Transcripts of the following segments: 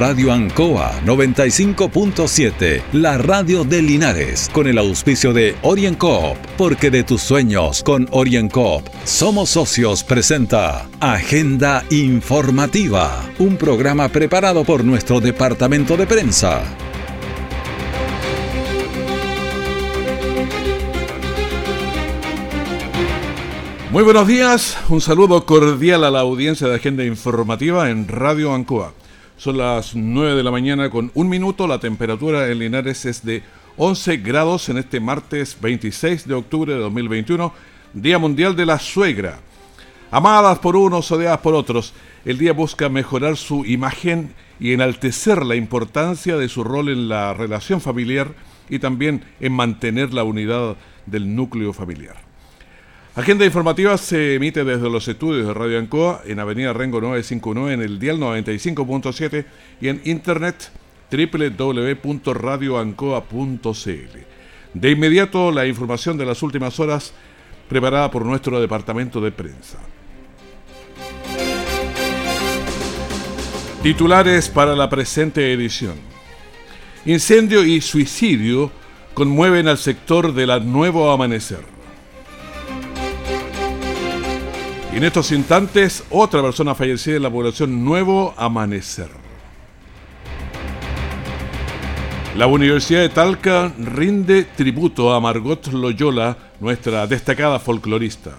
Radio Ancoa 95.7, la radio de Linares, con el auspicio de OrienCoop, porque de tus sueños con OrienCoop somos socios presenta Agenda Informativa, un programa preparado por nuestro departamento de prensa. Muy buenos días, un saludo cordial a la audiencia de Agenda Informativa en Radio Ancoa. Son las 9 de la mañana con un minuto, la temperatura en Linares es de 11 grados en este martes 26 de octubre de 2021, Día Mundial de la Suegra. Amadas por unos, odiadas por otros, el día busca mejorar su imagen y enaltecer la importancia de su rol en la relación familiar y también en mantener la unidad del núcleo familiar. Agenda informativa se emite desde los estudios de Radio Ancoa en Avenida Rengo 959 en el dial 95.7 y en internet www.radioancoa.cl. De inmediato la información de las últimas horas preparada por nuestro departamento de prensa. Titulares para la presente edición. Incendio y suicidio conmueven al sector de la Nuevo Amanecer. Y en estos instantes, otra persona fallecida en la población Nuevo Amanecer. La Universidad de Talca rinde tributo a Margot Loyola, nuestra destacada folclorista.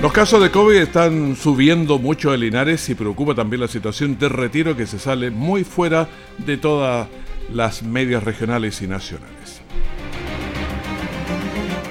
Los casos de COVID están subiendo mucho en Linares y preocupa también la situación de retiro que se sale muy fuera de todas las medias regionales y nacionales.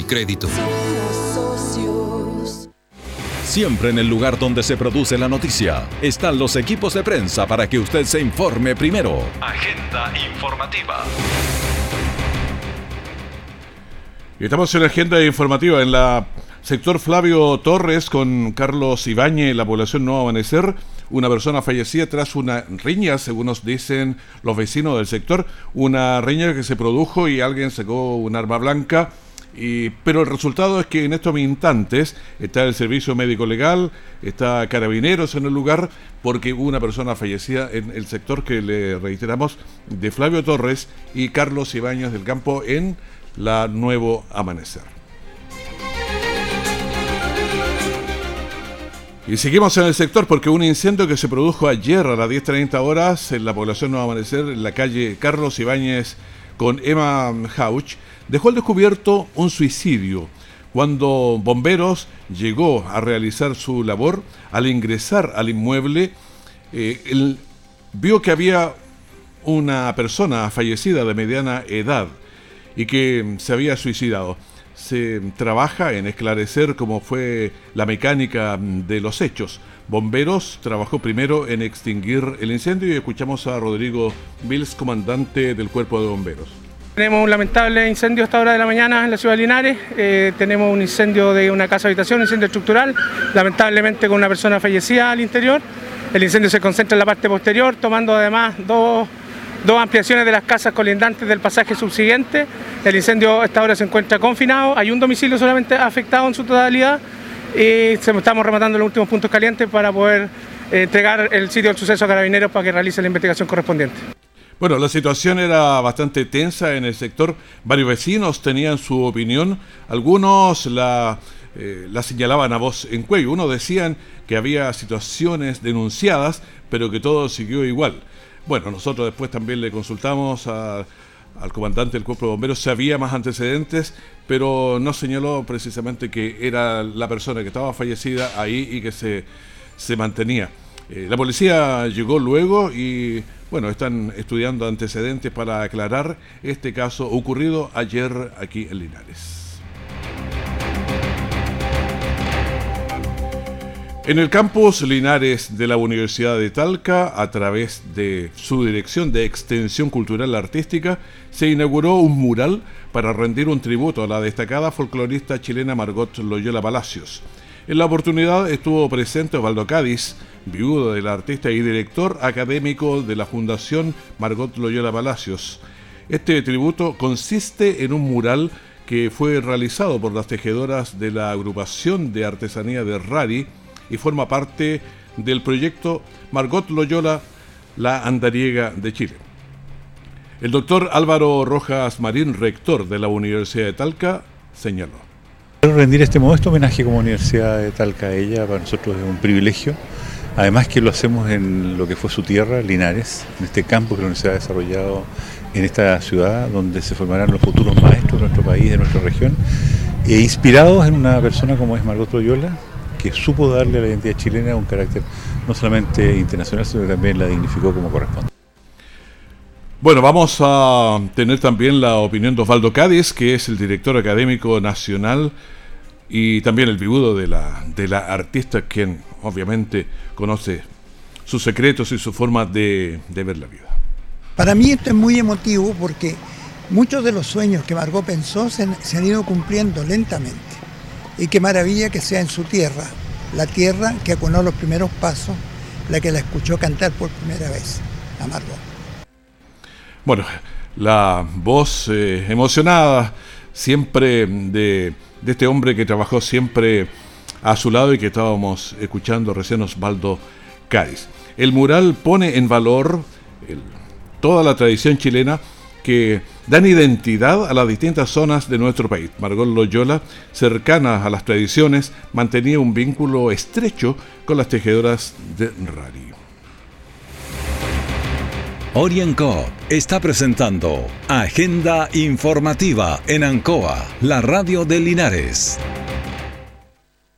y crédito. Siempre en el lugar donde se produce la noticia están los equipos de prensa para que usted se informe primero. Agenda informativa. Estamos en la agenda informativa en la sector Flavio Torres con Carlos Ibañez, la población Nuevo Amanecer. Una persona fallecida tras una riña, según nos dicen los vecinos del sector. Una riña que se produjo y alguien sacó un arma blanca. Pero el resultado es que en estos instantes está el servicio médico legal, está carabineros en el lugar, porque hubo una persona fallecida en el sector que le reiteramos de Flavio Torres y Carlos Ibáñez del Campo en la Nuevo Amanecer. Y seguimos en el sector porque un incendio que se produjo ayer a las 10.30 horas en la población Nuevo Amanecer, en la calle Carlos Ibáñez con Emma Hauch, dejó al descubierto un suicidio. Cuando bomberos llegó a realizar su labor, al ingresar al inmueble, eh, vio que había una persona fallecida de mediana edad y que se había suicidado. Se trabaja en esclarecer cómo fue la mecánica de los hechos. Bomberos trabajó primero en extinguir el incendio y escuchamos a Rodrigo Mills, comandante del cuerpo de bomberos. Tenemos un lamentable incendio a esta hora de la mañana en la ciudad de Linares. Eh, tenemos un incendio de una casa habitación, un incendio estructural, lamentablemente con una persona fallecida al interior. El incendio se concentra en la parte posterior, tomando además dos dos ampliaciones de las casas colindantes del pasaje subsiguiente. El incendio a esta hora se encuentra confinado, hay un domicilio solamente afectado en su totalidad y estamos rematando los últimos puntos calientes para poder eh, entregar el sitio del suceso a carabineros para que realice la investigación correspondiente. Bueno, la situación era bastante tensa en el sector. Varios vecinos tenían su opinión. Algunos la, eh, la señalaban a voz en cuello. Unos decían que había situaciones denunciadas, pero que todo siguió igual. Bueno, nosotros después también le consultamos al comandante del cuerpo de bomberos había más antecedentes, pero no señaló precisamente que era la persona que estaba fallecida ahí y que se, se mantenía. Eh, la policía llegó luego y bueno, están estudiando antecedentes para aclarar este caso ocurrido ayer aquí en Linares. En el campus Linares de la Universidad de Talca, a través de su dirección de Extensión Cultural Artística, se inauguró un mural para rendir un tributo a la destacada folclorista chilena Margot Loyola Palacios. En la oportunidad estuvo presente Osvaldo Cádiz, viudo del artista y director académico de la Fundación Margot Loyola Palacios. Este tributo consiste en un mural que fue realizado por las tejedoras de la agrupación de artesanía de Rari y forma parte del proyecto Margot Loyola, la andariega de Chile. El doctor Álvaro Rojas Marín, rector de la Universidad de Talca, señaló. Quiero rendir este modesto homenaje como Universidad de Talca a ella, para nosotros es un privilegio. Además que lo hacemos en lo que fue su tierra, Linares, en este campo que la universidad ha desarrollado en esta ciudad, donde se formarán los futuros maestros de nuestro país, de nuestra región, e inspirados en una persona como es Margot Loyola, que supo darle a la identidad chilena un carácter no solamente internacional, sino que también la dignificó como corresponde. Bueno, vamos a tener también la opinión de Osvaldo Cádiz, que es el director académico nacional y también el viudo de la, de la artista, quien obviamente conoce sus secretos y su forma de, de ver la vida. Para mí esto es muy emotivo porque muchos de los sueños que Margot pensó se, se han ido cumpliendo lentamente. Y qué maravilla que sea en su tierra, la tierra que aconó los primeros pasos, la que la escuchó cantar por primera vez, a Margot. Bueno, la voz eh, emocionada siempre de, de, este hombre que trabajó siempre a su lado y que estábamos escuchando recién Osvaldo Cádiz. El mural pone en valor toda la tradición chilena que dan identidad a las distintas zonas de nuestro país. Margot Loyola, cercana a las tradiciones, mantenía un vínculo estrecho con las tejedoras de Rari. Orienco está presentando Agenda Informativa en Ancoa, la radio de Linares.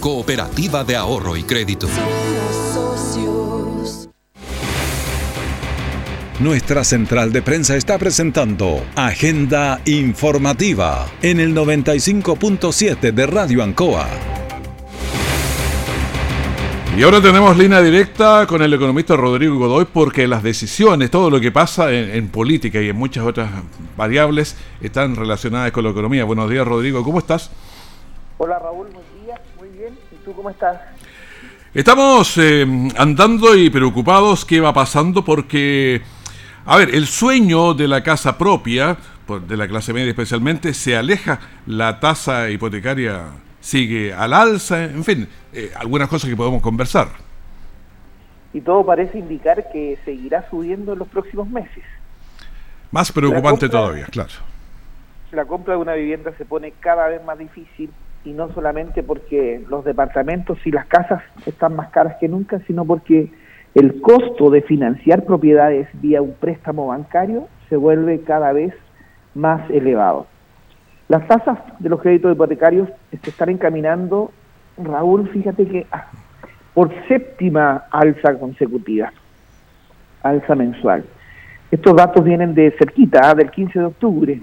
cooperativa de ahorro y crédito. Nuestra central de prensa está presentando Agenda Informativa en el 95.7 de Radio Ancoa. Y ahora tenemos línea directa con el economista Rodrigo Godoy porque las decisiones, todo lo que pasa en, en, política y en muchas otras variables están relacionadas con la economía. Buenos días Rodrigo, ¿cómo estás? Hola Raúl, buen día, muy bien. ¿Y tú cómo estás? Estamos eh, andando y preocupados qué va pasando porque, a ver, el sueño de la casa propia, de la clase media especialmente, se aleja, la tasa hipotecaria sigue al alza, en fin, eh, algunas cosas que podemos conversar. Y todo parece indicar que seguirá subiendo en los próximos meses. Más preocupante compra, todavía, claro. La compra de una vivienda se pone cada vez más difícil y no solamente porque los departamentos y las casas están más caras que nunca, sino porque el costo de financiar propiedades vía un préstamo bancario se vuelve cada vez más elevado. Las tasas de los créditos hipotecarios se están encaminando, Raúl, fíjate que ah, por séptima alza consecutiva, alza mensual. Estos datos vienen de cerquita, ¿ah? del 15 de octubre.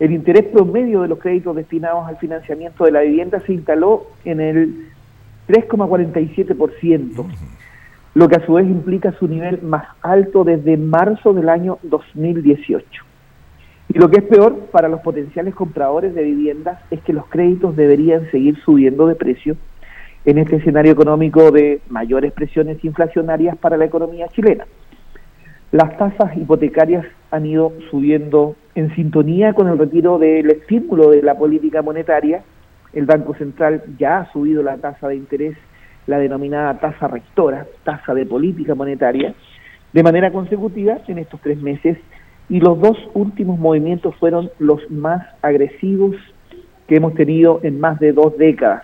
El interés promedio de los créditos destinados al financiamiento de la vivienda se instaló en el 3,47%, lo que a su vez implica su nivel más alto desde marzo del año 2018. Y lo que es peor para los potenciales compradores de viviendas es que los créditos deberían seguir subiendo de precio en este escenario económico de mayores presiones inflacionarias para la economía chilena. Las tasas hipotecarias han ido subiendo en sintonía con el retiro del estímulo de la política monetaria. El Banco Central ya ha subido la tasa de interés, la denominada tasa rectora, tasa de política monetaria, de manera consecutiva en estos tres meses y los dos últimos movimientos fueron los más agresivos que hemos tenido en más de dos décadas,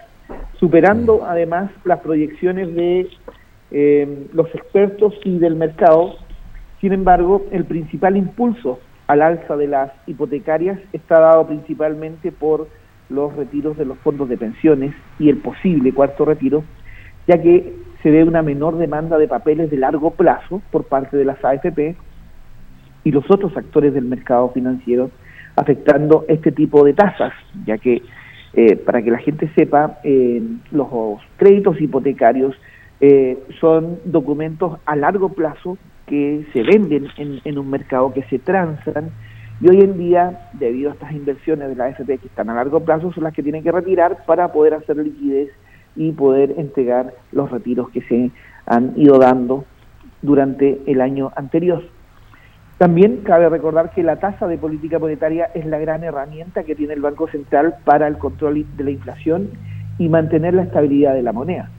superando además las proyecciones de eh, los expertos y del mercado. Sin embargo, el principal impulso al alza de las hipotecarias está dado principalmente por los retiros de los fondos de pensiones y el posible cuarto retiro, ya que se ve una menor demanda de papeles de largo plazo por parte de las AFP y los otros actores del mercado financiero afectando este tipo de tasas, ya que eh, para que la gente sepa, eh, los créditos hipotecarios eh, son documentos a largo plazo que se venden en, un mercado, que se transan, y hoy en día, debido a estas inversiones de la AFP que están a largo plazo, son las que tienen que retirar para poder hacer liquidez y poder entregar los retiros que se han ido dando durante el año anterior. También cabe recordar que la tasa de política monetaria es la gran herramienta que tiene el Banco Central para el control de la inflación y mantener la estabilidad de la moneda.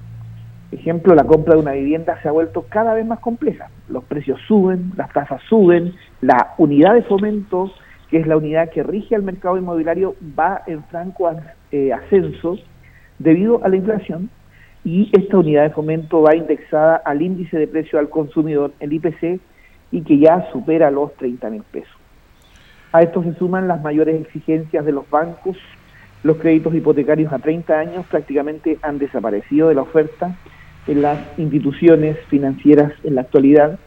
Ejemplo, la compra de una vivienda se ha vuelto cada vez más compleja. Los precios suben, las tasas suben, la unidad de fomento, que es la unidad que rige al mercado inmobiliario, va en franco eh, ascenso debido a la inflación y esta unidad de fomento va indexada al índice de precio al consumidor, el IPC, y que ya supera los 30 mil pesos. A esto se suman las mayores exigencias de los bancos. Los créditos hipotecarios a 30 años prácticamente han desaparecido de la oferta en las instituciones financieras en la actualidad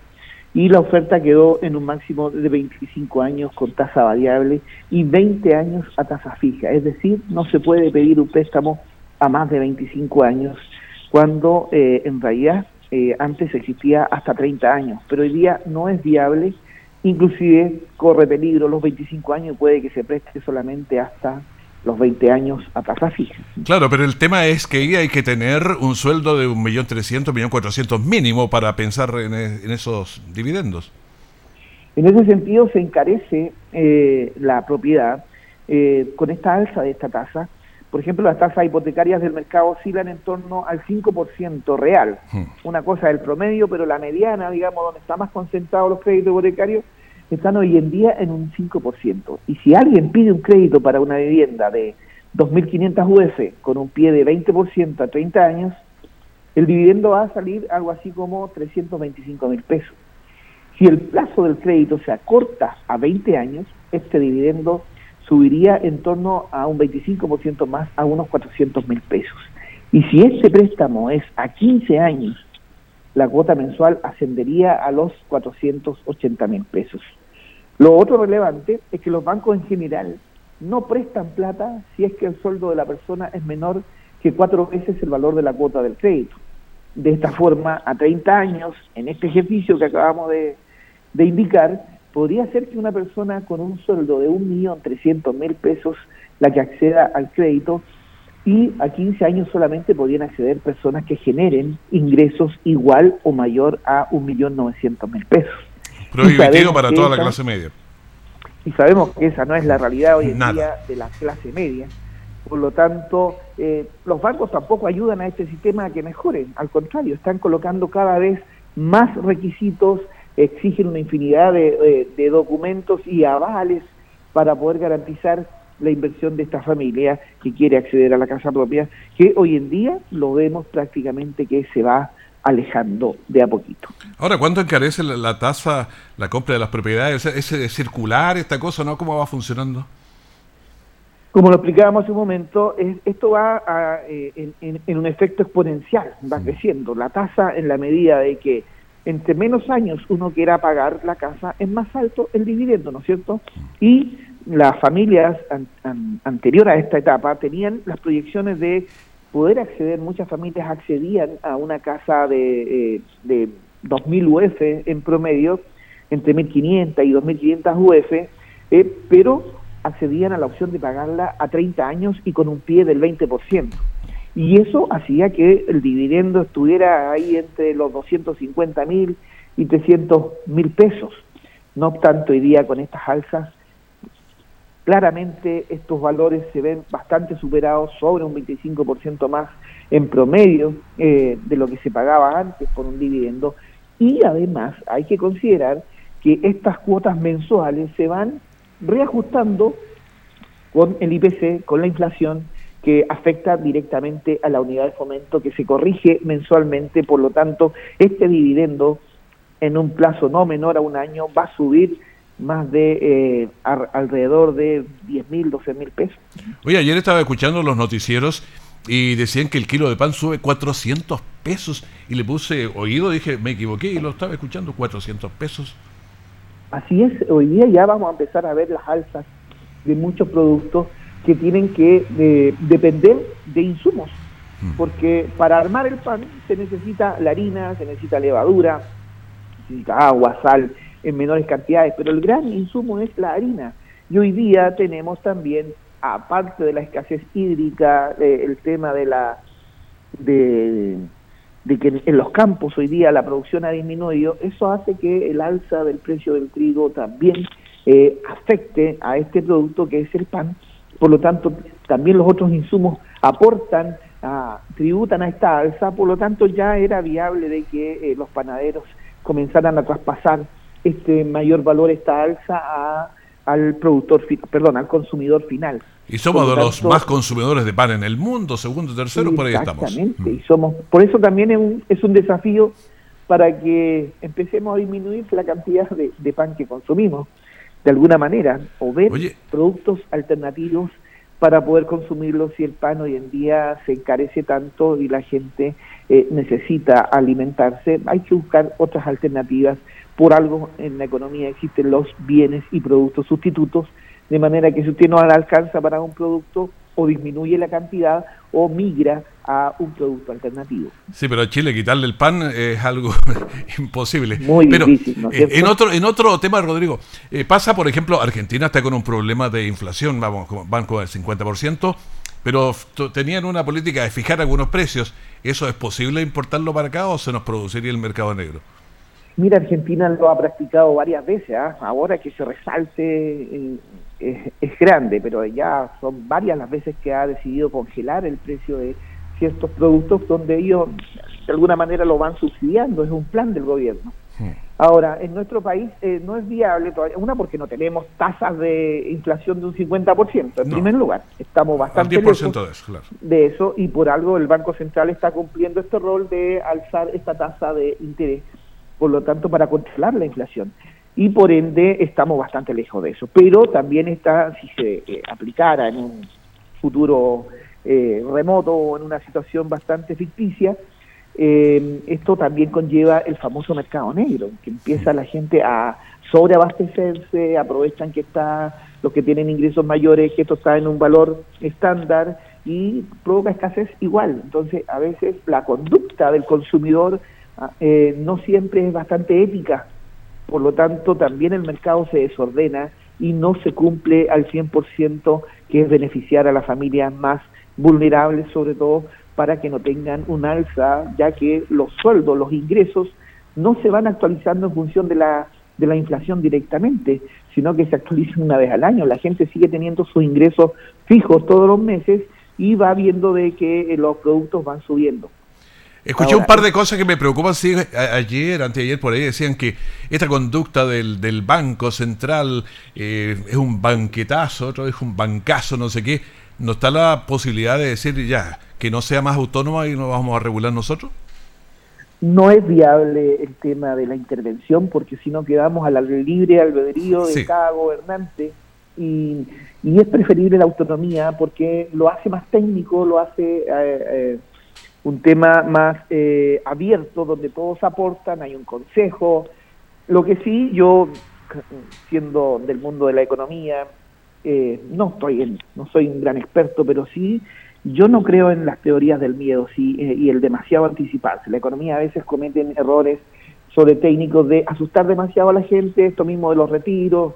y la oferta quedó en un máximo de 25 años con tasa variable y 20 años a tasa fija. Es decir, no se puede pedir un préstamo a más de 25 años cuando eh, en realidad eh, antes existía hasta 30 años, pero hoy día no es viable, inclusive corre peligro los 25 años, puede que se preste solamente hasta los 20 años a tasa fija. Claro, pero el tema es que ahí hay que tener un sueldo de 1.300.000, 1.400.000 mínimo para pensar en, en, esos dividendos. En ese sentido se encarece eh, la propiedad eh, con esta alza de esta tasa por ejemplo, las tasas hipotecarias del mercado oscilan en torno al 5% real. Hmm. Una cosa es el promedio, pero la mediana, digamos, donde están más concentrados los créditos hipotecarios, están hoy en día en un 5%. Y si alguien pide un crédito para una vivienda de 2.500 UF con un pie de 20% a 30 años, el dividendo va a salir algo así como 325 mil pesos. Si el plazo del crédito se acorta a 20 años, este dividendo subiría en torno a un 25% más, a unos 400 mil pesos. Y si este préstamo es a 15 años, la cuota mensual ascendería a los 480 mil pesos. Lo otro relevante es que los bancos en general no prestan plata si es que el sueldo de la persona es menor que cuatro veces el valor de la cuota del crédito. De esta forma, a 30 años, en este ejercicio que acabamos de, indicar, podría ser que una persona con un sueldo de 1.300.000 pesos la que acceda al crédito y a 15 años solamente podrían acceder personas que generen ingresos igual o mayor a 1.900.000 pesos. Prohibitivo para toda la clase media. Y sabemos que esa no es la realidad hoy en día de la clase media. Por lo tanto, eh, los bancos tampoco ayudan a este sistema a que mejore. Al contrario, están colocando cada vez más requisitos exigen una infinidad de, documentos y avales para poder garantizar la inversión de esta familia que quiere acceder a la casa propia, que hoy en día lo vemos prácticamente que se va alejando de a poquito. Ahora, ¿cuánto encarece la, tasa, la compra de las propiedades? ¿Es, circular esta cosa, no? ¿Cómo va funcionando? Como lo explicábamos hace un momento, esto va eh, en, en, un efecto exponencial, va creciendo. La tasa en la medida de que entre menos años uno quiera pagar la casa, es más alto el dividendo, ¿no es cierto? Y las familias anterior a esta etapa tenían las proyecciones de poder acceder, muchas familias accedían a una casa de, eh, de 2.000 UF en promedio, entre 1.500 y 2.500 UF, eh, pero accedían a la opción de pagarla a 30 años y con un pie del 20% y eso hacía que el dividendo estuviera ahí entre los 250 mil y 300 mil pesos. No obstante, hoy día con estas alzas, claramente estos valores se ven bastante superados, sobre un 25% más en promedio eh, de lo que se pagaba antes por un dividendo. Y además hay que considerar que estas cuotas mensuales se van reajustando con el IPC, con la inflación, que afecta directamente a la unidad de fomento que se corrige mensualmente, por lo tanto, este dividendo en un plazo no menor a un año va a subir más de eh, alrededor de 10 mil, 12 mil pesos. Oye, ayer estaba escuchando los noticieros y decían que el kilo de pan sube 400 pesos y le puse oído, dije, me equivoqué y lo estaba escuchando, 400 pesos. Así es, hoy día ya vamos a empezar a ver las alzas de muchos productos que tienen que depender de insumos, mm. porque para armar el pan se necesita la harina, se necesita levadura, se necesita agua, sal en menores cantidades, pero el gran insumo es la harina. Y hoy día tenemos también, aparte de la escasez hídrica, el tema de la de, de que en los campos hoy día la producción ha disminuido, eso hace que el alza del precio del trigo también eh, afecte a este producto que es el pan por lo tanto también los otros insumos aportan, tributan a esta alza, por lo tanto ya era viable de que eh, los panaderos comenzaran a traspasar este mayor valor, esta alza al productor, perdón, al consumidor final. Y somos de los más consumidores de pan en el mundo, segundo, tercero, por ahí estamos. Exactamente, y somos, por eso también es un, es un desafío para que empecemos a disminuir la cantidad de pan que consumimos de alguna manera, o ver productos alternativos para poder consumirlos si el pan hoy en día se encarece tanto y la gente eh, necesita alimentarse, hay que buscar otras alternativas. Por algo en la economía existen los bienes y productos sustitutos, de manera que si usted no alcanza para un producto, o disminuye la cantidad o migra a un producto alternativo. Sí, pero a Chile quitarle el pan es algo imposible. Muy pero, difícil. Eh, en otro en otro tema, Rodrigo, eh, pasa, por ejemplo, Argentina está con un problema de inflación, vamos, van con el 50%, pero tenían una política de fijar algunos precios. ¿Eso es posible importarlo para acá o se nos produciría el mercado negro? Mira, Argentina lo ha practicado varias veces. ¿ah? Ahora que se resalte es, grande, pero ya son varias las veces que ha decidido congelar el precio de ciertos productos donde ellos de alguna manera lo van subsidiando. Es un plan del gobierno. Ahora, en nuestro país eh, no es viable todavía, una porque no tenemos tasas de inflación de un 50%, en primer lugar, estamos bastante lejos de eso, de eso y por algo el Banco Central está cumpliendo este rol de alzar esta tasa de interés por lo tanto, para controlar la inflación. Y por ende estamos bastante lejos de eso. Pero también está, si se eh, aplicara en un futuro eh, remoto o en una situación bastante ficticia, eh, esto también conlleva el famoso mercado negro, que empieza la gente a sobreabastecerse, aprovechan que está los que tienen ingresos mayores, que esto está en un valor estándar y provoca escasez igual. Entonces, a veces la conducta del consumidor Ah, eh, no siempre es bastante ética. Por lo tanto, también el mercado se desordena y no se cumple al 100% que es beneficiar a las familias más vulnerables, sobre todo para que no tengan un alza, ya que los sueldos, los ingresos, no se van actualizando en función de la, de la inflación directamente, sino que se actualizan una vez al año. La gente sigue teniendo sus ingresos fijos todos los meses y va viendo de que eh, los productos van subiendo. Escuché un par de cosas que me preocupan. Sí, ayer, anteayer, por ahí decían que esta conducta del, del Banco Central eh, es un banquetazo, otro dijo un bancazo, no sé qué. ¿No está la posibilidad de decir ya que no sea más autónoma y no vamos a regular nosotros? No es viable el tema de la intervención porque si no quedamos al libre albedrío de cada gobernante y, y, es preferible la autonomía porque lo hace más técnico, lo hace... Eh, eh, un tema más eh, abierto donde todos aportan, hay un consejo. Lo que sí, yo, siendo del mundo de la economía, eh, no estoy en, no soy un gran experto, pero sí, yo no creo en las teorías del miedo sí, eh, y el demasiado anticiparse. La economía a veces cometen errores sobre técnicos de asustar demasiado a la gente, esto mismo de los retiros.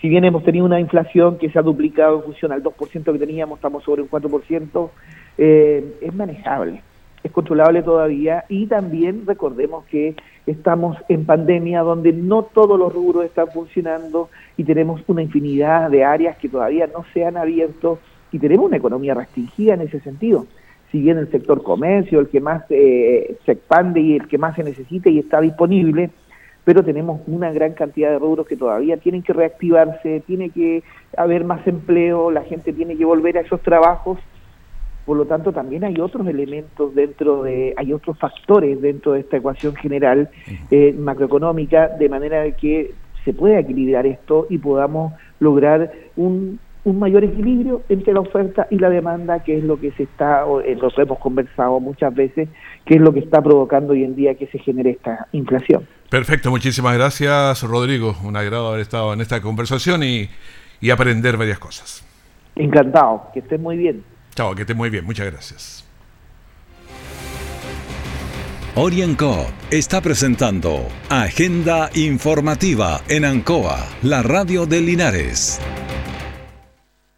Si bien hemos tenido una inflación que se ha duplicado en función al 2% que teníamos, estamos sobre un 4%, eh, es manejable, es controlable todavía y también recordemos que estamos en pandemia donde no todos los rubros están funcionando y tenemos una infinidad de áreas que todavía no se han abierto y tenemos una economía restringida en ese sentido. Si bien el sector comercio, el que más eh, se expande y el que más se necesita y está disponible, pero tenemos una gran cantidad de rubros que todavía tienen que reactivarse, tiene que haber más empleo, la gente tiene que volver a esos trabajos. Por lo tanto, también hay otros elementos dentro de, hay otros factores dentro de esta ecuación general eh, macroeconómica, de manera que se pueda equilibrar esto y podamos lograr un, un mayor equilibrio entre la oferta y la demanda, que es lo que se está, o eh, lo hemos conversado muchas veces, que es lo que está provocando hoy en día que se genere esta inflación. Perfecto, muchísimas gracias Rodrigo. Un agrado haber estado en esta conversación y, y aprender varias cosas. Encantado, que estés muy bien. Chao, que estés muy bien, muchas gracias. Orienco está presentando Agenda Informativa en Ancoa, la radio de Linares.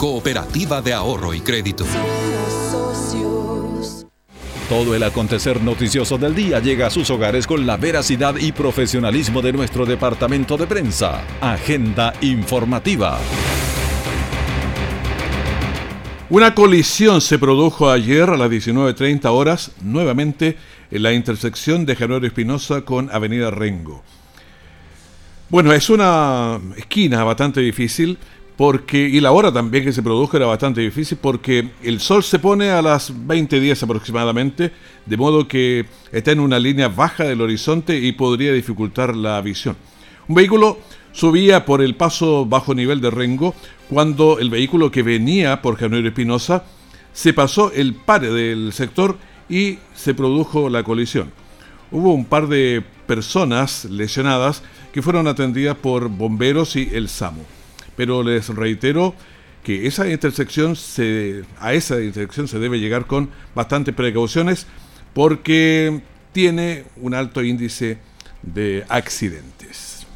cooperativa de ahorro y crédito. Todo el acontecer noticioso del día llega a sus hogares con la veracidad y profesionalismo de nuestro departamento de prensa. Agenda informativa. Una colisión se produjo ayer a las 19.30 horas, nuevamente en la intersección de Januario Espinosa con Avenida Rengo. Bueno, es una esquina bastante difícil porque y la hora también que se produjo era bastante difícil porque el sol se pone a las 20.10 aproximadamente, de modo que está en una línea baja del horizonte y podría dificultar la visión. Un vehículo subía por el paso bajo nivel de Rengo cuando el vehículo que venía por Januario Espinosa se pasó el par del sector y se produjo la colisión. Hubo un par de personas lesionadas que fueron atendidas por bomberos y el SAMU pero les reitero que esa intersección se, a esa intersección se debe llegar con bastantes precauciones porque tiene un alto índice de accidentes.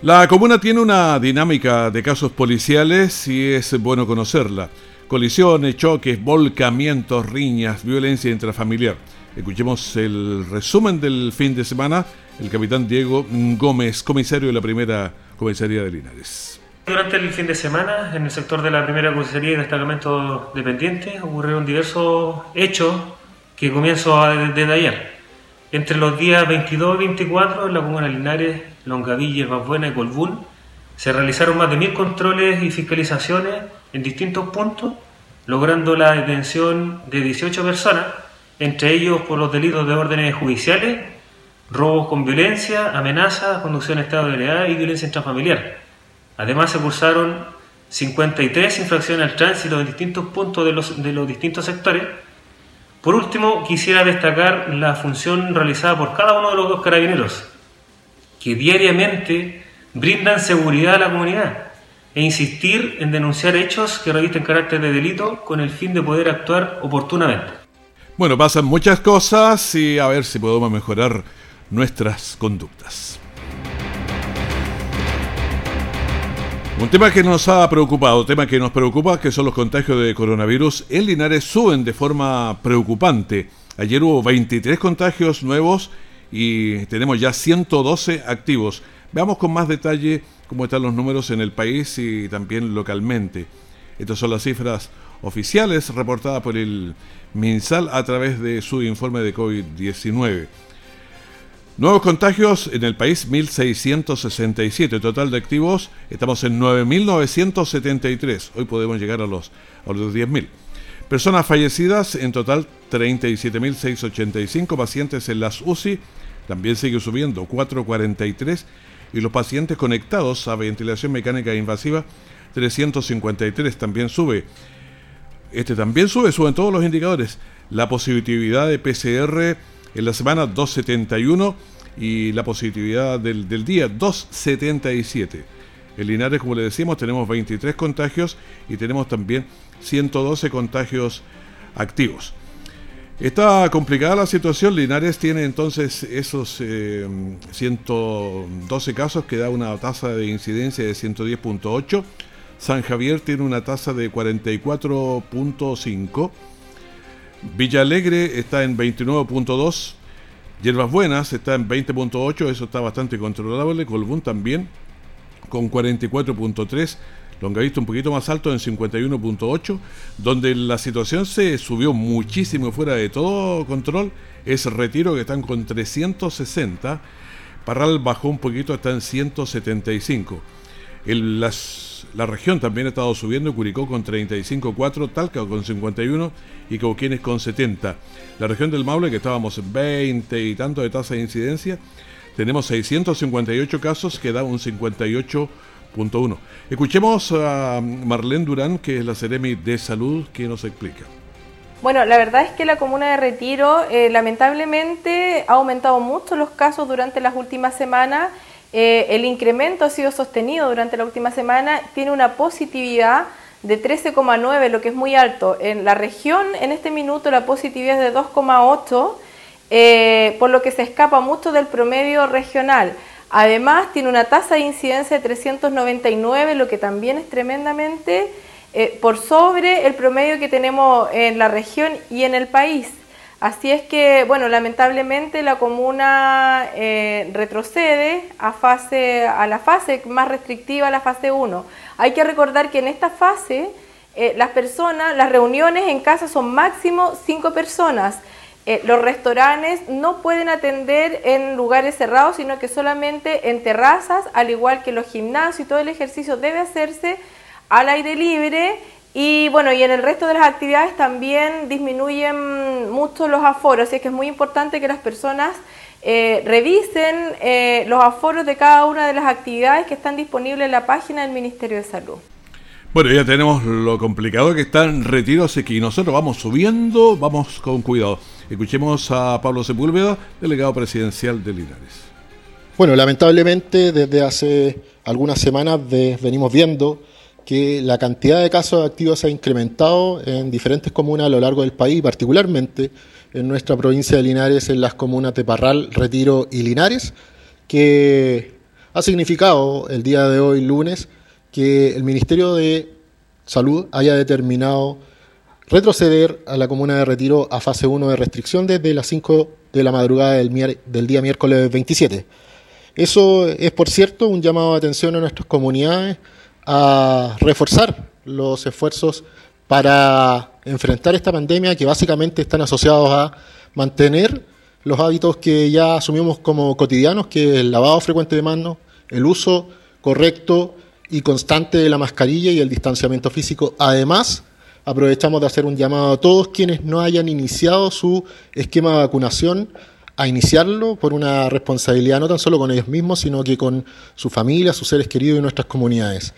La comuna tiene una dinámica de casos policiales y es bueno conocerla. Colisiones, choques, volcamientos, riñas, violencia intrafamiliar. Escuchemos el resumen del fin de semana el capitán Diego Gómez, comisario de la primera comisaría de Linares. Durante el fin de semana, en el sector de la primera comisaría y destacamento dependiente, ocurrieron diversos hechos que comienzo a detallar. Entre los días 22 y 24, en la comuna de Linares, Longavilla, Buena y Colbún, se realizaron más de mil controles y fiscalizaciones en distintos puntos, logrando la detención de 18 personas, entre ellos por los delitos de órdenes judiciales robos con violencia, amenaza, conducción en estado de ebriedad y violencia intrafamiliar. Además se cursaron 53 infracciones al tránsito en distintos puntos de los, de los distintos sectores. Por último, quisiera destacar la función realizada por cada uno de los dos carabineros, que diariamente brindan seguridad a la comunidad e insistir en denunciar hechos que revisten carácter de delito con el fin de poder actuar oportunamente. Bueno, pasan muchas cosas y a ver si podemos mejorar nuestras conductas. Un tema que nos ha preocupado, tema que nos preocupa, que son los contagios de coronavirus en Linares suben de forma preocupante. Ayer hubo 23 contagios nuevos y tenemos ya 112 activos. Veamos con más detalle cómo están los números en el país y también localmente. Estas son las cifras oficiales reportadas por el MinSal a través de su informe de COVID-19. Nuevos contagios en el país, 1.667. Total de activos, estamos en 9.973. Hoy podemos llegar a los, a los 10.000. Personas fallecidas, en total 37.685. Pacientes en las UCI, también sigue subiendo, 443. Y los pacientes conectados a ventilación mecánica invasiva, 353. También sube. Este también sube, suben todos los indicadores. La positividad de PCR en la semana 271 y la positividad del, del día 277. En Linares, como le decimos, tenemos 23 contagios y tenemos también 112 contagios activos. Está complicada la situación. Linares tiene entonces esos 112 casos que da una tasa de incidencia de 110.8. San Javier tiene una tasa de 44.5. Villa Alegre está en 29.2. Hierbas Buenas está en 20.8, eso está bastante controlable. Colbún también con 44.3. Longavista un poquito más alto en 51.8, donde la situación se subió muchísimo fuera de todo control, es Retiro que están con 360, Parral bajó un poquito, está en 175. El, las, la región también ha estado subiendo, Curicó con 35.4, Talca con 51 y Cauquienes con 70. La región del Maule, que estábamos en 20 y tanto de tasa de incidencia, tenemos 658 casos, que da un 58 Punto uno. Escuchemos a Marlene Durán, que es la Ceremi de Salud, que nos explica. Bueno, la verdad es que la comuna de Retiro eh, lamentablemente ha aumentado mucho los casos durante las últimas semanas. Eh, el incremento ha sido sostenido durante la última semana, tiene una positividad de 13,9, lo que es muy alto. En la región, en este minuto, la positividad es de 2,8, eh, por lo que se escapa mucho del promedio regional. Además, tiene una tasa de incidencia de 399, lo que también es tremendamente eh, por sobre el promedio que tenemos en la región y en el país. Así es que, bueno, lamentablemente la comuna eh, retrocede a, fase, a la fase más restrictiva, la fase 1. Hay que recordar que en esta fase eh, las personas, las reuniones en casa son máximo 5 personas. Eh, los restaurantes no pueden atender en lugares cerrados, sino que solamente en terrazas, al igual que los gimnasios y todo el ejercicio debe hacerse al aire libre. Y bueno, y en el resto de las actividades también disminuyen mucho los aforos, así que es muy importante que las personas eh, revisen eh, los aforos de cada una de las actividades que están disponibles en la página del Ministerio de Salud. Bueno, ya tenemos lo complicado que están retiros, así que nosotros vamos subiendo, vamos con cuidado. Escuchemos a Pablo Sepúlveda, delegado presidencial de Linares. Bueno, lamentablemente desde hace algunas semanas venimos viendo que la cantidad de casos activos ha incrementado en diferentes comunas a lo largo del país, particularmente en nuestra provincia de Linares, en las comunas de Parral, Retiro y Linares, que ha significado el día de hoy, lunes, que el Ministerio de Salud haya determinado retroceder a la comuna de Retiro a fase 1 de restricción desde las 5 de la madrugada del, del, día miércoles 27. Eso es, por cierto, un llamado de atención a nuestras comunidades a reforzar los esfuerzos para enfrentar esta pandemia que básicamente están asociados a mantener los hábitos que ya asumimos como cotidianos, que es el lavado frecuente de manos, el uso correcto y constante de la mascarilla y el distanciamiento físico, además aprovechamos de hacer un llamado a todos quienes no hayan iniciado su esquema de vacunación a iniciarlo por una responsabilidad no tan solo con ellos mismos, sino que con su familia, sus seres queridos y nuestras comunidades.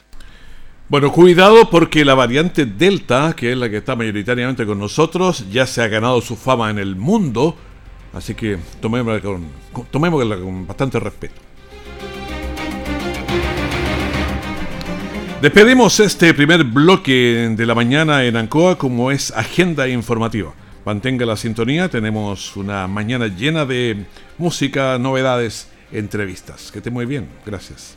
Bueno, cuidado porque la variante Delta, que es la que está mayoritariamente con nosotros, ya se ha ganado su fama en el mundo, así que tomémosla con, tomémosla con bastante respeto. Despedimos este primer bloque de la mañana en Ancoa como es agenda informativa. Mantenga la sintonía, tenemos una mañana llena de música, novedades, entrevistas. Que esté muy bien, gracias.